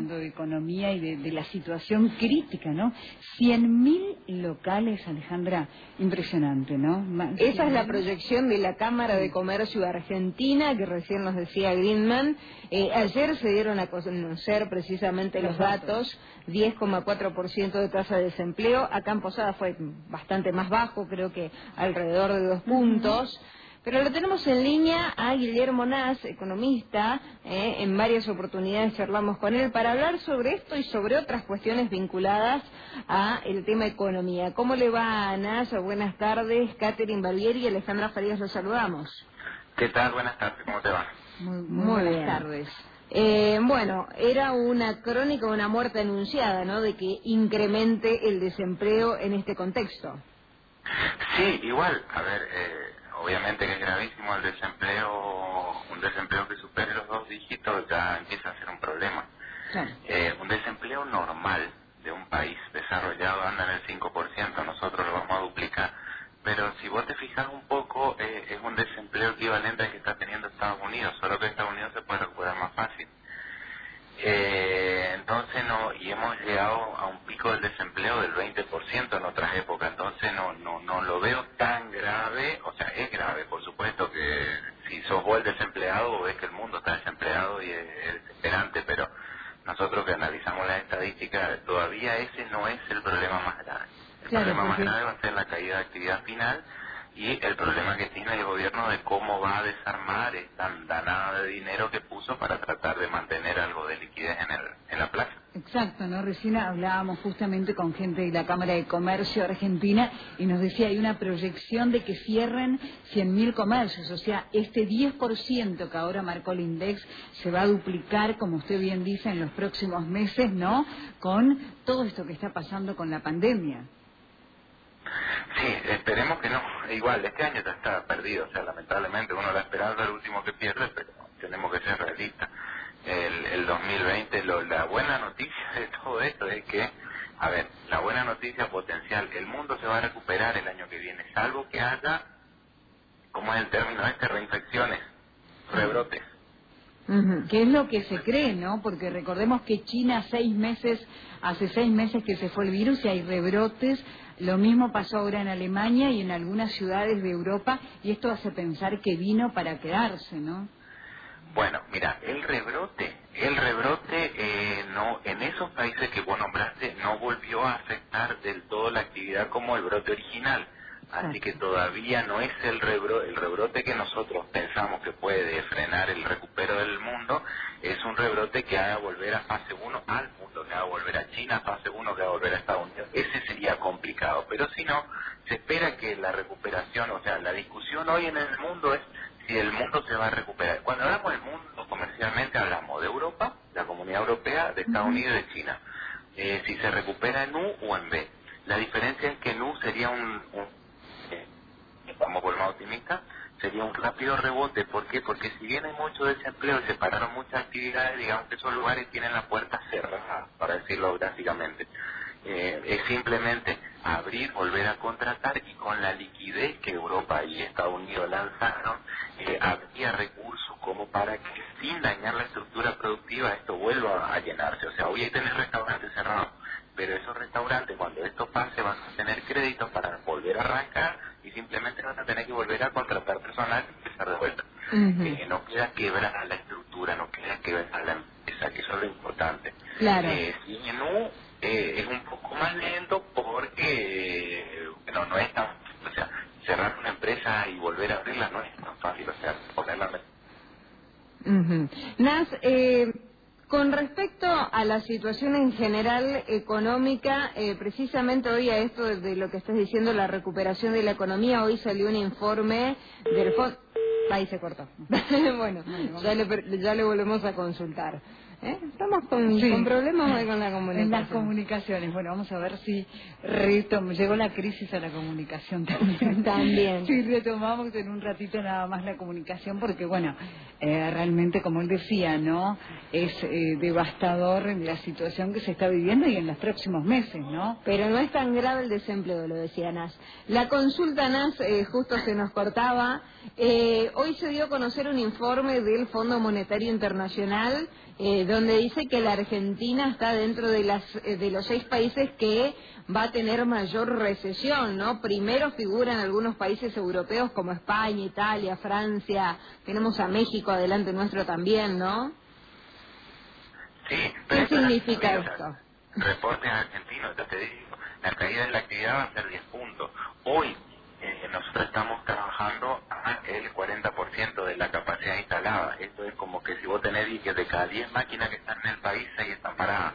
hablando de economía y de, la situación crítica, ¿no? 100.000 locales, Alejandra, impresionante, ¿no? Esa es la proyección de la Cámara de Comercio Argentina, que recién nos decía Greenman. Eh, ayer se dieron a conocer precisamente los, datos, 10,4% de tasa de desempleo. Acá en Posada fue bastante más bajo, creo que alrededor de dos puntos. Pero lo tenemos en línea a Guillermo Nas, economista. Eh, en varias oportunidades charlamos con él para hablar sobre esto y sobre otras cuestiones vinculadas a el tema economía. ¿Cómo le va a Nas? Buenas tardes. Catherine Barbieri y Alejandra Farías los saludamos. ¿Qué tal? Buenas tardes. ¿Cómo te va? Muy, buenas tardes. Eh, bueno, era una crónica, una muerte anunciada, ¿no? De que incremente el desempleo en este contexto. Sí, igual. A ver, eh, obviamente que es gravísimo el desempleo, un desempleo que supere los dos dígitos ya empieza a ser un problema. Eh, un desempleo normal de un país desarrollado anda en el 5%, nosotros lo vamos a duplicar. Pero si vos te fijas un poco, eh, es un desempleo equivalente al que está teniendo Estados Unidos, solo que Estados Unidos se puede recuperar más fácil. Eh, entonces no, y hemos llegado a un pico del desempleo del 20% en otras épocas, entonces no, no, no lo veo tan grave, o sea, es grave, por supuesto que si sos vos el desempleado, ves que el mundo está desempleado y es, desesperante, pero nosotros que analizamos las estadísticas, todavía ese no es el problema más grave. El problema más grave va a ser la caída de actividad final y el problema que tiene el gobierno de cómo va a desarmar esta danada de dinero que puso para tratar de mantener algo de liquidez en, el, en la plaza. Exacto, ¿no? Recién hablábamos justamente con gente de la Cámara de Comercio Argentina y nos decía hay una proyección de que cierren 100.000 comercios, o sea, este 10% que ahora marcó el INDEX se va a duplicar, como usted bien dice, en los próximos meses, ¿no? Con todo esto que está pasando con la pandemia. Sí, esperemos que no. Igual, este año ya está perdido. O sea, lamentablemente uno la esperanza es el último que pierde, pero tenemos que ser realistas. El, el 2020, lo, la buena noticia de todo esto es que, a ver, la buena noticia potencial, el mundo se va a recuperar el año que viene, salvo que haya, como es el término este, reinfecciones, rebrotes. ¿Qué es lo que se cree, ¿no? Porque recordemos que China seis meses, hace seis meses que se fue el virus y hay rebrotes lo mismo pasó ahora en Alemania y en algunas ciudades de Europa y esto hace pensar que vino para quedarse, ¿no? Bueno, mira, el rebrote, el rebrote eh, no en esos países que vos nombraste no volvió a afectar del todo la actividad como el brote original. Así que todavía no es el rebrote, el rebrote que nosotros pensamos que puede frenar el recupero del mundo, es un rebrote que haga volver a fase 1 al mundo, que haga volver a China a fase 1, que haga volver a Estados Unidos. Ese sería complicado, pero si no, se espera que la recuperación, o sea, la discusión hoy en el mundo es si el mundo se va a recuperar. Cuando hablamos del mundo comercialmente hablamos de Europa, la comunidad europea, de Estados Unidos y de China. Eh, si se recupera en U o en B. La diferencia es que en U sería un vamos por más optimista, sería un rápido rebote. ¿Por qué? Porque si bien hay mucho desempleo y se pararon muchas actividades, digamos que esos lugares tienen la puerta cerrada, para decirlo gráficamente. Eh, es simplemente abrir, volver a contratar y con la liquidez que Europa y Estados Unidos lanzaron, eh, había recursos como para que sin dañar la estructura productiva esto vuelva a llenarse. O sea, hoy hay tener restaurantes cerrados, pero esos restaurantes cuando esto pase van a tener créditos para volver a arrancar y simplemente van a tener que volver a contratar personal y empezar de vuelta. Eh, no queda quebrar la estructura, no queda quebrar la empresa, que eso es lo importante. Claro. Eh, si no, eh, es un poco más lento porque, bueno, no es tan, o sea, cerrar una empresa y volver a abrirla no es tan fácil, o sea, ponerla... Uh Nas, eh, a la situación en general económica, eh, precisamente hoy a esto de, lo que estás diciendo, la recuperación de la economía, hoy salió un informe del fondo... Ahí se cortó. bueno, ya le, ya le volvemos a consultar. ¿Eh? Estamos con, problemas hoy con la comunicación. En las comunicaciones. Bueno, vamos a ver si retomamos. Llegó la crisis a la comunicación también. también. Si retomamos en un ratito nada más la comunicación, porque bueno, eh, realmente, como él decía, ¿no? Es eh, devastador la situación que se está viviendo y en los próximos meses, ¿no? Pero no es tan grave el desempleo, lo decía Nas. La consulta Nas justo se nos cortaba. hoy se dio a conocer un informe del Fondo Monetario Internacional donde dice que la Argentina está dentro de, las, eh, de los seis países que va a tener mayor recesión, ¿no? Primero figuran algunos países europeos como España, Italia, Francia, tenemos a México adelante nuestro también, ¿no? Sí. ¿Qué significa esto? Reportes argentinos, ya te digo, la caída de la actividad va a ser 10 puntos. Hoy eh, nosotros estamos trabajando a el 40% de la capacidad instalada. Esto es como que si vos tenés que de cada 10 máquinas que están en el país, 6 están paradas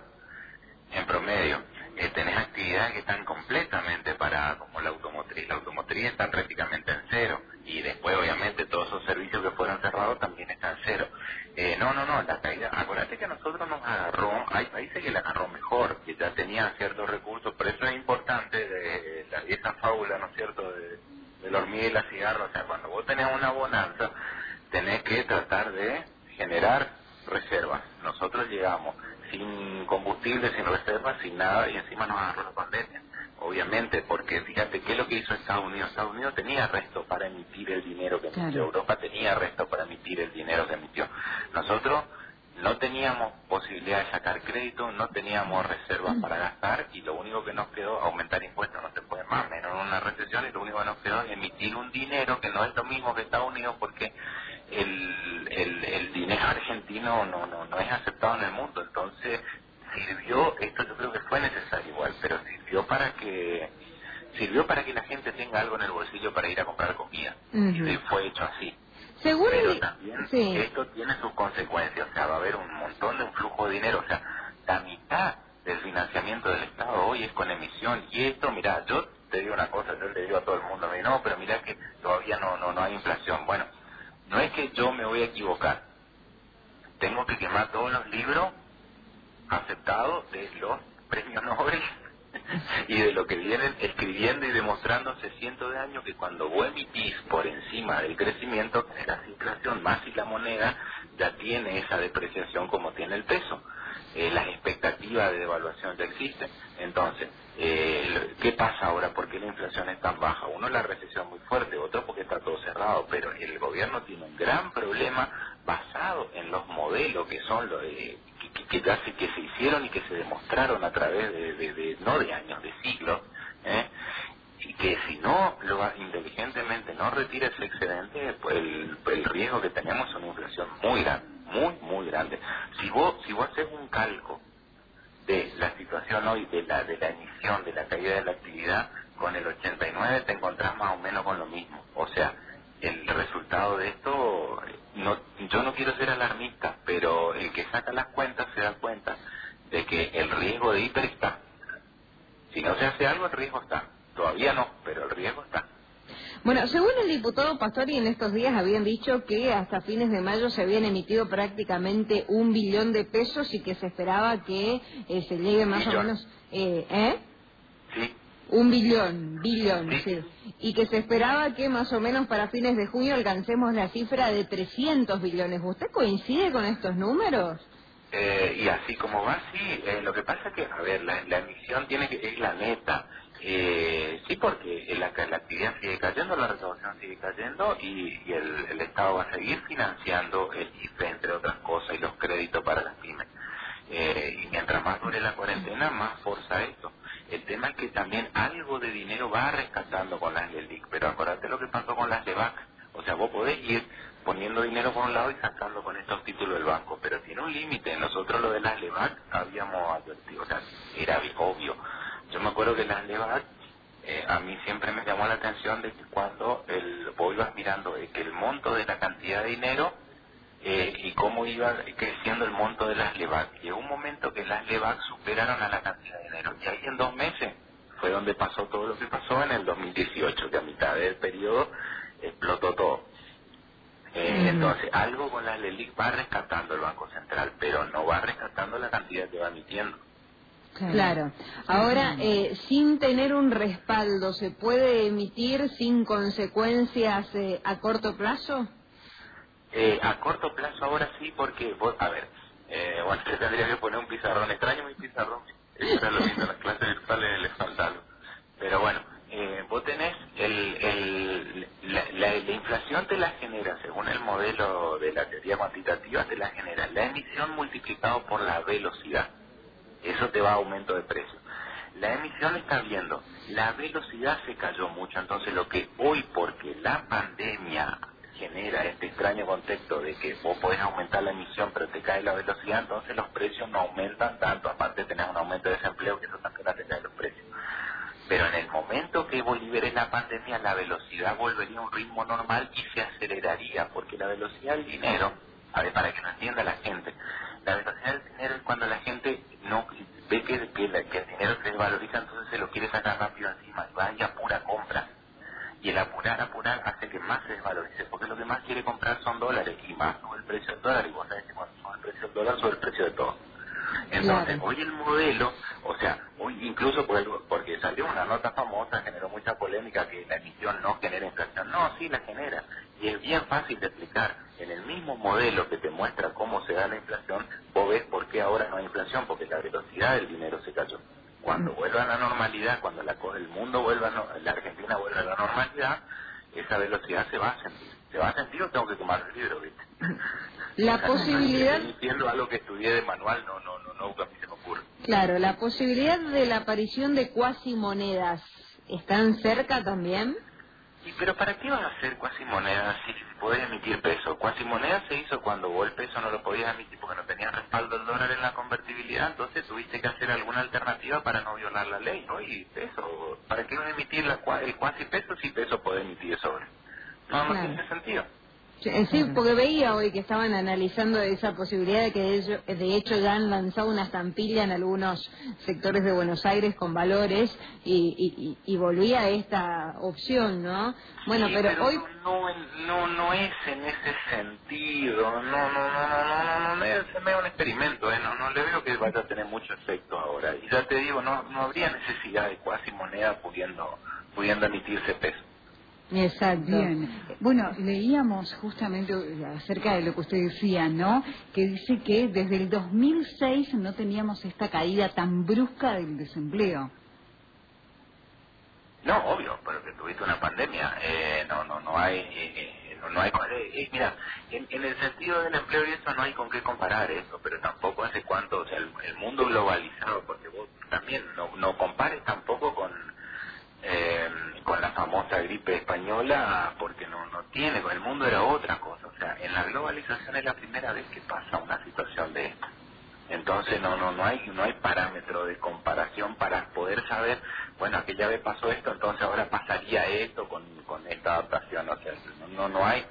en promedio. Eh, tenés actividades que están completamente paradas, como la automotriz. La automotriz está prácticamente en cero. Y después, obviamente, todos esos servicios que fueron cerrados también están cero. Eh, no, no, no, la caída. Acuérdate que a nosotros nos agarró, hay países que la agarró mejor, que ya tenían ciertos recursos, por eso es importante de, la, esa fábula, ¿no es cierto?, la y la cigarra. O sea, cuando vos tenés una bonanza, tenés que tratar de generar reservas. Nosotros llegamos sin combustible, sin reservas, sin nada, y encima nos agarró la pandemia. Obviamente, porque fíjate qué es lo que hizo Estados Unidos. Estados Unidos tenía resto para emitir el dinero que emitió. Europa tenía resto para emitir el dinero que emitió. Nosotros no teníamos posibilidad de sacar crédito, no teníamos reservas para gastar y lo único que nos quedó, aumentar impuestos no se puede más, menos en una recesión y lo único que nos quedó es emitir un dinero que no es lo mismo que Estados Unidos porque el, el, dinero argentino no, no, no es aceptado en el mundo. Entonces, sirvió, esto yo creo que fue necesario igual, pero sirvió para que sirvió para que la gente tenga algo en el bolsillo para ir a comprar comida. Y fue hecho así. Según pero también esto tiene sus consecuencias, o sea, va a haber un montón de un flujo de dinero, o sea, la mitad del financiamiento del Estado hoy es con emisión y esto, mira, yo te digo una cosa, yo le digo a todo el mundo, no, pero mira que todavía no, no, no hay inflación. Bueno, no es que yo me voy a equivocar. Tengo que quemar todos los libros aceptados de los premios Nobel y de lo que vienen escribiendo y demostrando hace cientos de años que cuando vos emitís por encima del crecimiento generas inflación, más si la moneda ya tiene esa depreciación como tiene el peso. Eh, las expectativas de devaluación ya existen. Entonces, eh, ¿qué pasa ahora? ¿Por qué la inflación es tan baja? Uno, la recesión muy fuerte, otro, porque está todo cerrado, pero el gobierno tiene un gran problema basado en los modelos que son los que, que, que, se hicieron y que se demostraron a través de, no de años, de siglos, ¿eh? y que si no lo inteligentemente no retira ese excedente, pues el, el riesgo que tenemos es una inflación muy grande muy, muy grande. Si vos, si vos haces un calco de la situación hoy, de la, de la emisión, de la caída de la actividad, con el 89 te encontrás más o menos con lo mismo. O sea, el resultado de esto, no, yo no quiero ser alarmista, pero el que saca las cuentas se da cuenta de que el riesgo de hiper está. Si no se hace algo, el riesgo está. Todavía no, pero el riesgo está. Bueno, según el diputado Pastori, en estos días habían dicho que hasta fines de mayo se habían emitido prácticamente un billón de pesos y que se esperaba que eh, se llegue más o menos... Eh, ¿Eh? Sí. Un billón, billón, sí. Y que se esperaba que más o menos para fines de junio alcancemos la cifra de 300 billones. ¿Usted coincide con estos números? Eh, y así como va, sí. Eh, lo que pasa es que, a ver, la, la emisión tiene que es la neta. Eh, sí, porque la, la, actividad sigue cayendo, la recaudación sigue cayendo y, el, Estado va a seguir financiando el IFE, entre otras cosas, y los créditos para las pymes. Eh, y mientras más dure la cuarentena, más forza esto. El tema es que también algo de dinero va rescatando con las LELIC, pero acuérdate lo que pasó con las LEVAC. O sea, vos podés ir poniendo dinero por un lado y sacando con estos títulos del banco, pero tiene un límite. Nosotros lo de las LEVAC habíamos advertido, o sea, era obvio yo me acuerdo que las LEVAC, eh, a mí siempre me llamó la atención de que cuando el, vos ibas mirando que el monto de la cantidad de dinero eh, y cómo iba creciendo el monto de las LEVAC. Llegó un momento que las LEVAC superaron a la cantidad de dinero y ahí en dos meses fue donde pasó todo lo que pasó en el 2018, que a mitad del periodo explotó todo. Eh, entonces, algo con las LELIC va rescatando el Banco Central, pero no va rescatando la cantidad que va emitiendo. Claro. Ahora, eh, sin tener un respaldo, ¿se puede emitir sin consecuencias eh, a corto plazo? Eh, a corto plazo ahora sí, porque, vos, a ver, eh, bueno, te tendría que poner un pizarrón. Extraño mi pizarrón. Lo mismo las clases virtuales les falta Pero bueno, eh, vos tenés el, el, la, la, la inflación te la genera, según el modelo de la teoría cuantitativa, te la genera la emisión multiplicado por la velocidad. Eso te va a aumento de precio. La emisión está viendo, la velocidad se cayó mucho, entonces lo que hoy, porque la pandemia genera este extraño contexto de que vos podés aumentar la emisión pero te cae la velocidad, entonces los precios no aumentan tanto, aparte tenés un aumento de desempleo que eso también te cae los precios. Pero en el momento que vos liberes la pandemia, la velocidad volvería a un ritmo normal y se aceleraría, porque la velocidad del dinero, a ver, para que no entienda la gente, la velocidad del dinero es cuando la gente no ve que, que, el dinero se desvaloriza, entonces se lo quiere sacar rápido encima, y va y compra. Y el apurar, apurar hace que más se desvalorice, porque lo que más quiere comprar son dólares, y más sube el precio del dólar, y vos sabés que cuando sube el precio del dólar sube el precio de todo. Entonces, hoy el modelo, o sea, hoy incluso porque salió una nota famosa, generó mucha polémica que la emisión no genera inflación. No, sí la genera. Y es bien fácil de explicar. En el mismo modelo que te muestra cómo se da la inflación, vos ves por qué ahora no hay inflación, porque la velocidad del dinero se cayó. Cuando vuelva a la normalidad, cuando la, el mundo vuelva, a, la Argentina vuelva a la normalidad, esa velocidad se va a sentir. Se va a sentir o tengo que tomar el libro, ¿viste? La posibilidad... Estoy algo que estudié de manual, no, no, no, no, a mí se me ocurre. Claro, la posibilidad de la aparición de cuasi monedas, ¿están cerca también? Sí, pero ¿para qué vas a hacer cuasi monedas si podés emitir peso? Cuasi monedas se hizo cuando vos el peso no lo podías emitir porque no tenías respaldo el dólar en la convertibilidad, entonces tuviste que hacer alguna alternativa para no violar la ley, ¿no? Y peso, ¿para qué vas a emitir la, el cuasi peso si peso puede emitir sobre? No, no tiene sentido. Sí, porque veía hoy que estaban analizando esa posibilidad de que de hecho ya han lanzado una estampilla en algunos sectores de Buenos Aires con valores y, y, volvía a esta opción, ¿no? Bueno, pero, hoy no, no no es en ese sentido, no no no no no no, se me un experimento, ¿eh? no no le veo que vaya a tener mucho efecto ahora y ya te digo no no habría necesidad de cuasi moneda pudiendo pudiendo emitirse peso. Exacto. Bien. Bueno, leíamos justamente acerca de lo que usted decía, ¿no? Que dice que desde el 2006 no teníamos esta caída tan brusca del desempleo. No, obvio, pero que tuviste una pandemia. Eh, no, no, no hay, eh, no, hay. Eh, mira, en, el sentido del empleo y eso no hay con qué comparar eso, pero tampoco hace cuánto, o sea, el, el mundo globalizado, porque vos también no, no compares tampoco con eh, con la famosa gripe española porque no no tiene con el mundo era otra cosa. O sea en la globalización es la primera vez que pasa una situación de esta. Entonces no no no hay no hay parámetro de comparación para poder saber bueno aquella vez pasó esto entonces ahora pasaría esto con, con esta adaptación. O sea no no hay.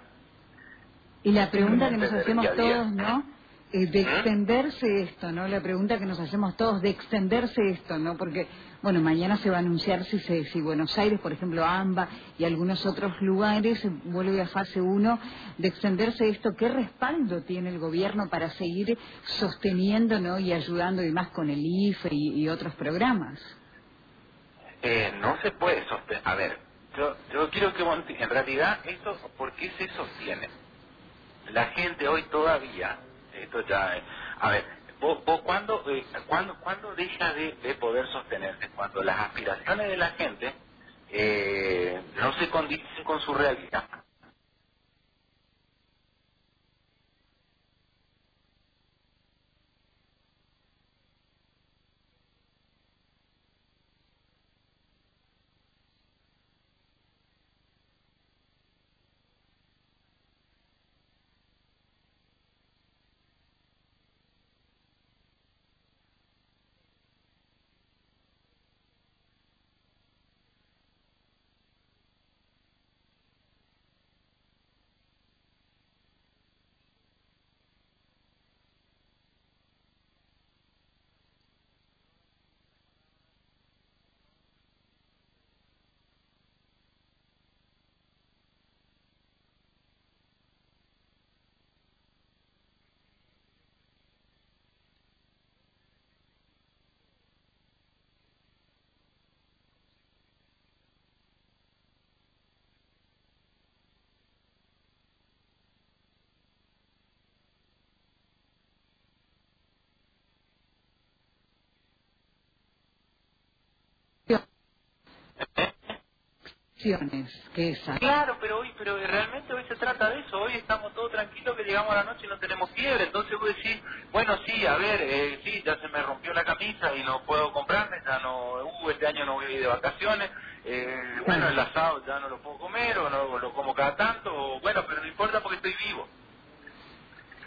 Y la pregunta que nos hacemos todos no eh, de extenderse esto, ¿no? La pregunta que nos hacemos todos, de extenderse esto, ¿no? Porque, bueno, mañana se va a anunciar si, se, si Buenos Aires, por ejemplo, AMBA y algunos otros lugares vuelve a fase 1, de extenderse esto, ¿qué respaldo tiene el gobierno para seguir sosteniendo, ¿no? Y ayudando y más con el IFE y, otros programas? Eh, no se puede sostener. A ver, yo, yo quiero que en realidad esto, ¿por qué se sostiene? La gente hoy todavía esto ya, a ver, ¿vos, vos cuándo, eh, ¿cuándo, deja de, poder sostenerse? Cuando las aspiraciones de la gente eh, no se condicen con su realidad. Restricciones que esa. Claro, pero hoy, pero realmente hoy se trata de eso. Hoy estamos todos tranquilos que llegamos a la noche y no tenemos fiebre. Entonces vos decís, bueno, sí, a ver, eh, sí, ya se me rompió la camisa y no puedo comprarme, ya no, uh, este año no voy a ir de vacaciones. Eh, bueno, el asado ya no lo puedo comer o no lo como cada tanto. O, bueno, pero no importa porque estoy vivo.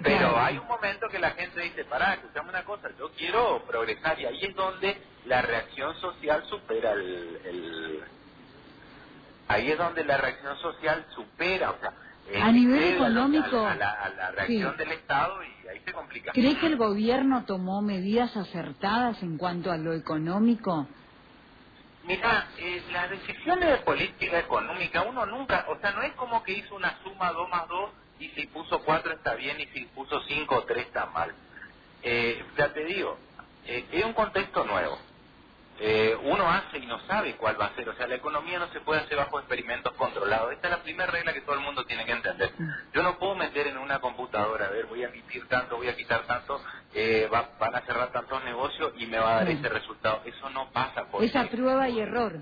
Pero hay un momento que la gente dice, pará, escuchame una cosa, yo quiero progresar y ahí es donde la reacción social supera el, ahí es donde la reacción social supera, o sea, a nivel económico, a, la, reacción del Estado y ahí se complica. ¿Cree que el gobierno tomó medidas acertadas en cuanto a lo económico? Mira, eh, las decisiones de política económica, uno nunca, o sea, no es como que hizo una suma 2 más 2 y si puso cuatro está bien y si puso cinco o tres está mal. Eh, ya te digo, eh, es un contexto nuevo. Eh, uno hace y no sabe cuál va a ser. O sea, la economía no se puede hacer bajo experimentos controlados. Esta es la primera regla que todo el mundo tiene que entender. Yo no puedo meter en una computadora, a ver, voy a emitir tanto, voy a quitar tanto, van a cerrar tantos negocios y me va a dar ese resultado. Eso no pasa. Por Esa prueba y error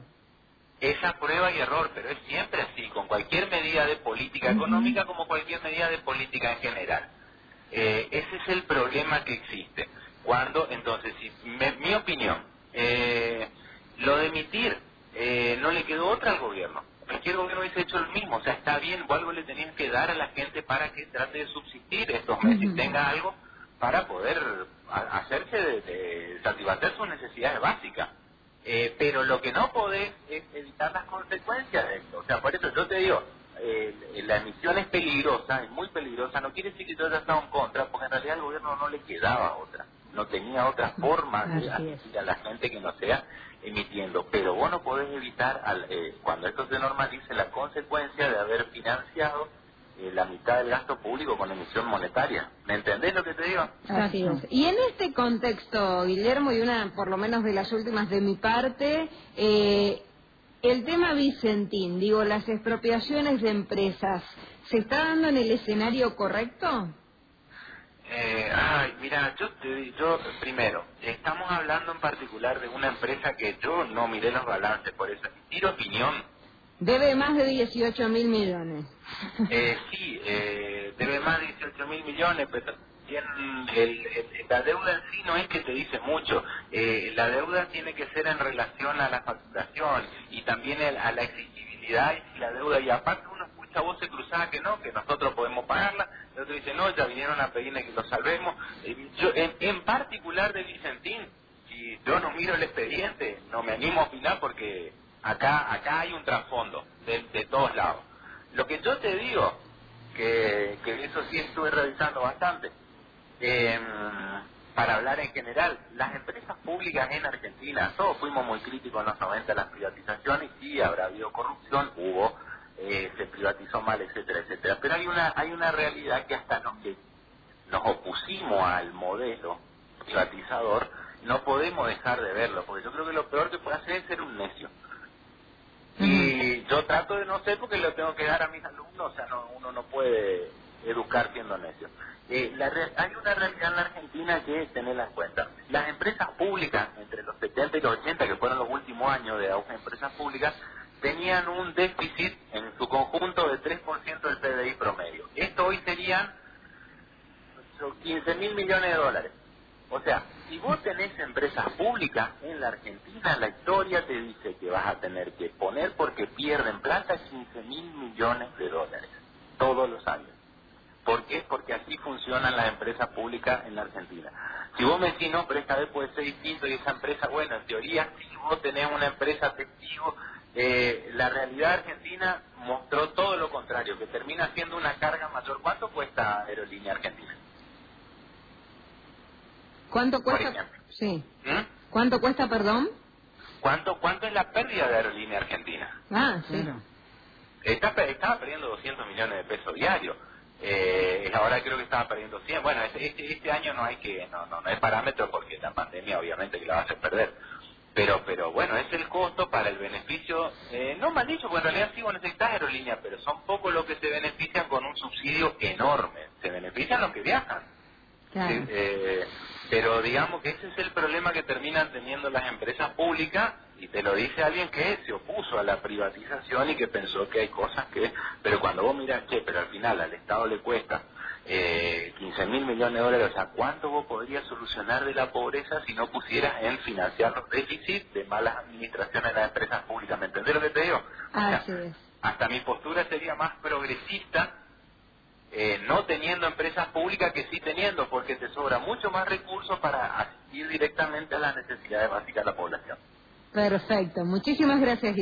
esa prueba y error, pero es siempre así, con cualquier medida de política económica como cualquier medida de política en general. Eh, ese es el problema que existe. Cuando, entonces, si, mi opinión, eh, lo de emitir eh, no le quedó otra al gobierno. Cualquier gobierno hubiese hecho lo mismo, o sea, está bien, o algo le tenían que dar a la gente para que trate de subsistir estos meses, y tenga algo para poder hacerse de, de satisfacer sus necesidades básicas. Eh, pero lo que no podés es evitar las consecuencias de esto. O sea, por eso yo te digo, eh, la emisión es peligrosa, es muy peligrosa, no quiere decir que yo haya estado en contra, porque en realidad al gobierno no le quedaba otra, no tenía otra forma de asistir a la gente que no sea emitiendo. Pero vos no podés evitar, al, eh, cuando esto se normalice, la consecuencia de haber financiado eh, la mitad del gasto público con emisión monetaria. ¿Me entendés lo que te digo? Así es. Y en este contexto, Guillermo, y una por lo menos de las últimas de mi parte, eh, el tema Vicentín, digo, las expropiaciones de empresas, ¿se está dando en el escenario correcto? Ay, mira, yo, te, yo primero, estamos hablando en particular de una empresa que yo no miré los balances, por eso tiro opinión Debe más de 18 mil millones. Eh, sí, eh, debe más de 18 mil millones, pero el, la deuda en sí no es que te dice mucho. Eh, la deuda tiene que ser en relación a la facturación y también a la exigibilidad y la deuda. Y aparte uno escucha voces cruzadas que no, que nosotros podemos pagarla. El otro dice, no, ya vinieron a pedirle que lo salvemos. yo, en, particular de Vicentín, si yo no miro el expediente, no me animo a opinar porque Acá, acá hay un trasfondo de, todos lados. Lo que yo te digo, que, eso sí estuve revisando bastante, em, para hablar en general, las empresas públicas en Argentina, todos fuimos muy críticos en los 90 a las privatizaciones, sí habrá habido corrupción, hubo, eh, se privatizó mal, etcétera, etcétera. Pero hay una, hay una realidad que hasta nos, que nos opusimos al modelo privatizador, no podemos dejar de verlo, porque yo creo que lo peor que puede hacer es ser un necio. Y yo trato de no ser porque lo tengo que dar a mis alumnos, o sea, no, uno no puede educar siendo necio. Eh, la hay una realidad en la Argentina que es tenerla en cuenta. Las empresas públicas, entre los 70 y los 80, que fueron los últimos años de auge de empresas públicas, tenían un déficit en su conjunto de 3% del PDI promedio. Esto hoy serían 15 mil millones de dólares. O sea, si vos tenés empresas públicas en la Argentina, la historia te dice que vas a tener que poner porque pierden plata 15 mil millones de dólares todos los años. ¿Por qué? Porque así funcionan las empresas públicas en la Argentina. Si vos me decís, no, pero esta vez puede ser distinto y esa empresa, bueno, en teoría, si vos tenés una empresa testigo, eh, la realidad argentina mostró todo lo contrario, que termina siendo una carga mayor. ¿Cuánto cuesta Aerolínea Argentina? ¿Cuánto cuesta? Sí. ¿Mm? ¿Cuánto cuesta, perdón? ¿Cuánto, ¿Cuánto es la pérdida de Aerolínea Argentina? Ah, sí. Está, estaba perdiendo 200 millones de pesos diarios. Eh, ahora creo que estaba perdiendo 100. Bueno, este, este, este, año no hay que no, no, no es parámetro porque la pandemia obviamente que la va a hacer perder. Pero pero bueno, es el costo para el beneficio, eh, no mal dicho, porque en realidad sí vos necesitas aerolínea, pero son pocos los que se benefician con un subsidio enorme. Se benefician los que viajan. Eh, pero digamos que ese es el problema que terminan teniendo las empresas públicas y te lo dice alguien que se opuso a la privatización y que pensó que hay cosas que... Pero cuando vos miras, che, pero al final al Estado le cuesta eh, 15 mil millones de dólares, o sea, ¿cuánto vos podrías solucionar de la pobreza si no pusieras en financiar los déficits de malas administraciones de las empresas públicas? ¿Me entendés lo que te digo? Hasta mi postura sería más progresista eh, no teniendo empresas públicas que sí teniendo, porque te sobra mucho más recursos para asistir directamente a las necesidades básicas de la población. Perfecto, muchísimas gracias.